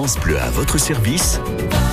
France Bleu à votre service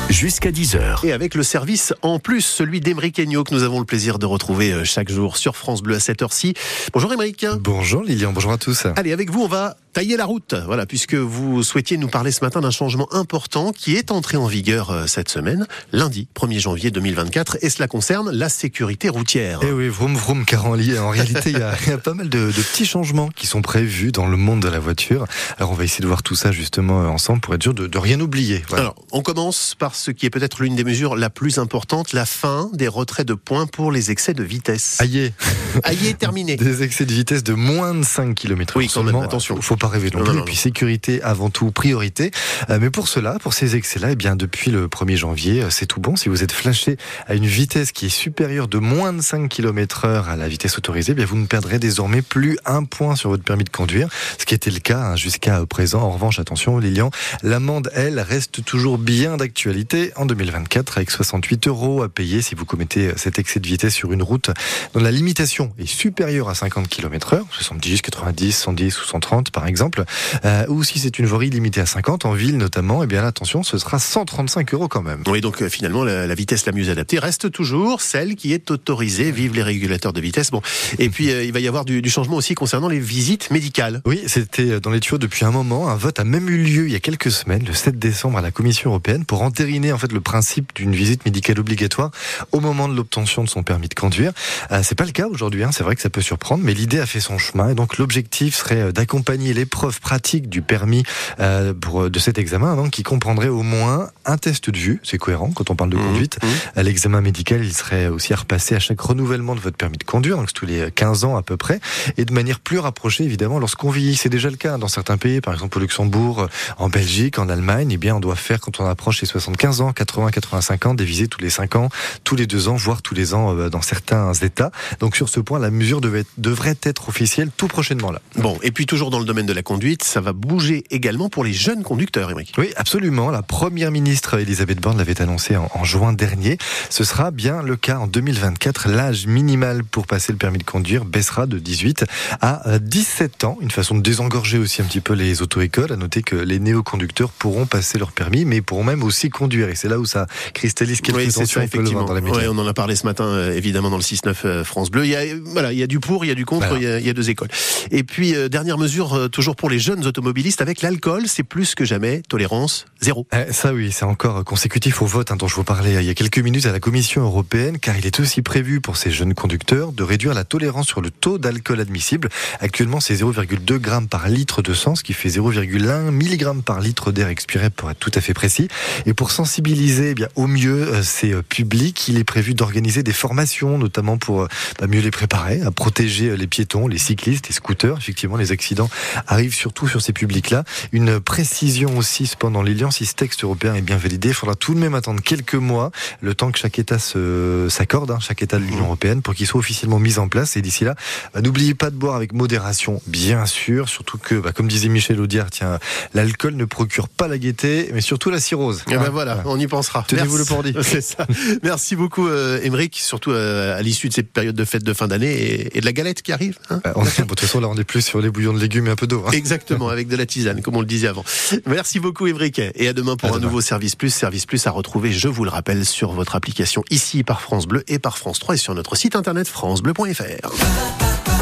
jusqu'à 10h. Et avec le service en plus, celui d'Emeric Agneau que nous avons le plaisir de retrouver euh, chaque jour sur France Bleu à cette heure-ci. Bonjour Emeric. Bonjour Lilian, bonjour à tous. Allez, avec vous, on va tailler la route. Voilà, puisque vous souhaitiez nous parler ce matin d'un changement important qui est entré en vigueur euh, cette semaine, lundi 1er janvier 2024, et cela concerne la sécurité routière. Eh oui, vroom vroom, car en, réalité, il y, a, pas mal de, de, petits changements qui sont prévus dans le monde de la voiture. Alors, on va essayer de voir tout ça justement euh, ensemble pour être sûr de, de rien oublier. Voilà. Alors, on commence par ce qui est peut-être l'une des mesures la plus importante, la fin des retraits de points pour les excès de vitesse. Aïe Aïe, terminé. Des excès de vitesse de moins de 5 km Oui, quand même, attention. Faut pas rêver non, plus. Et puis sécurité avant tout, priorité. Euh, mais pour cela, pour ces excès-là, eh bien, depuis le 1er janvier, euh, c'est tout bon. Si vous êtes flashé à une vitesse qui est supérieure de moins de 5 km heure à la vitesse autorisée, eh bien, vous ne perdrez désormais plus un point sur votre permis de conduire. Ce qui était le cas hein, jusqu'à présent. En revanche, attention, Lilian, l'amende, elle, reste toujours bien d'actualité en 2024 avec 68 euros à payer si vous commettez cet excès de vitesse sur une route dont la limitation est supérieure à 50 km heure, 70, 90, 110 ou 130 par exemple, euh, ou si c'est une voirie limitée à 50 en ville notamment, eh bien attention, ce sera 135 euros quand même. Oui, donc euh, finalement la, vitesse la mieux adaptée reste toujours celle qui est autorisée. Vive les régulateurs de vitesse. Bon, et puis euh, il va y avoir du, du, changement aussi concernant les visites médicales. Oui, c'était dans les tuyaux depuis un moment. Un vote a même eu lieu il y a quelques semaines, le 7 décembre, à la Commission européenne pour entériner en fait le principe d'une visite médicale obligatoire au moment de l'obtention de son permis de conduire. Euh, c'est pas le cas aujourd'hui. Hein. C'est vrai que ça peut surprendre, mais l'idée a fait son chemin. Et donc l'objectif serait d'accompagner l'épreuve pratique du permis euh, pour, de cet examen, donc, qui comprendrait au moins un test de vue. C'est cohérent quand on parle de mmh, conduite. Mmh. L'examen médical, il serait aussi à repasser à chaque renouvellement de votre permis de conduire, donc tous les 15 ans à peu près, et de manière plus rapprochée évidemment lorsqu'on vieillit. C'est déjà le cas dans certains pays, par exemple au Luxembourg, en Belgique, en Allemagne. Eh bien, on doit faire quand on approche les 75 ans, 80, 85 ans, des visées tous les 5 ans, tous les 2 ans, voire tous les ans euh, dans certains États. Donc sur ce point, la mesure devait, devrait être officielle tout prochainement là. Bon, et puis toujours dans le domaine de la conduite, ça va bouger également pour les jeunes conducteurs, Émeric. Oui, absolument. La première ministre Elisabeth Borne l'avait annoncé en, en, juin dernier. Ce sera bien le cas en 2024. L'âge minimal pour passer le permis de conduire baissera de 18 à 17 ans. Une façon de désengorger aussi un petit peu les auto-écoles. À noter que les néo-conducteurs pourront passer leur permis, mais pourront même aussi conduire. Et c'est là où ça cristallise quelques oui, tensions. effectivement. Dans la ouais, on en a parlé ce matin, euh, évidemment, dans le 6-9 euh, France Bleu. Il y a, voilà, il y a du pour, il y a du contre, voilà. il, y a, il, y a, deux écoles. Et puis, euh, dernière mesure, euh, toujours pour les jeunes automobilistes, avec l'alcool, c'est plus que jamais tolérance zéro. Eh, ça oui, c'est encore consécutif au vote hein, dont je vous parlais il y a quelques minutes à la Commission européenne, car il est aussi prévu pour ces jeunes conducteurs de réduire la tolérance sur le taux d'alcool admissible. Actuellement, c'est 0,2 grammes par litre de sang, ce qui fait 0,1 mg par litre d'air expiré, pour être tout à fait précis. Et pour sensibiliser eh bien, au mieux euh, ces publics, il est prévu d'organiser des formations, notamment pour bah, mieux les préparer, à protéger les piétons, les cyclistes, les scooters. Effectivement, les accidents arrivent surtout sur ces publics-là. Une précision aussi, cependant, Lilian, si ce texte européen est bien validé, il faudra tout de même attendre quelques mois, le temps que chaque État s'accorde, hein, chaque État de l'Union européenne, pour qu'il soit officiellement mis en place. Et d'ici là, bah, n'oubliez pas de boire avec modération, bien sûr, surtout que, bah, comme disait Michel Audiard, tiens, l'alcool ne procure pas la gaieté, mais surtout la cirrhose. Et ben hein, voilà, on y pensera. Tenez-vous le. C'est ça. Merci beaucoup, euh, Émeric, surtout euh, à l'issue de cette période de fête de fin d'année et, et, de la galette qui arrive. Hein on est, de toute façon, là, on est plus sur les bouillons de légumes et un peu d'eau. Hein. Exactement, avec de la tisane, comme on le disait avant. Merci beaucoup, Émeric, et à demain pour à un demain. nouveau Service Plus. Service Plus à retrouver, je vous le rappelle, sur votre application ici par France Bleu et par France 3 et sur notre site internet francebleu.fr.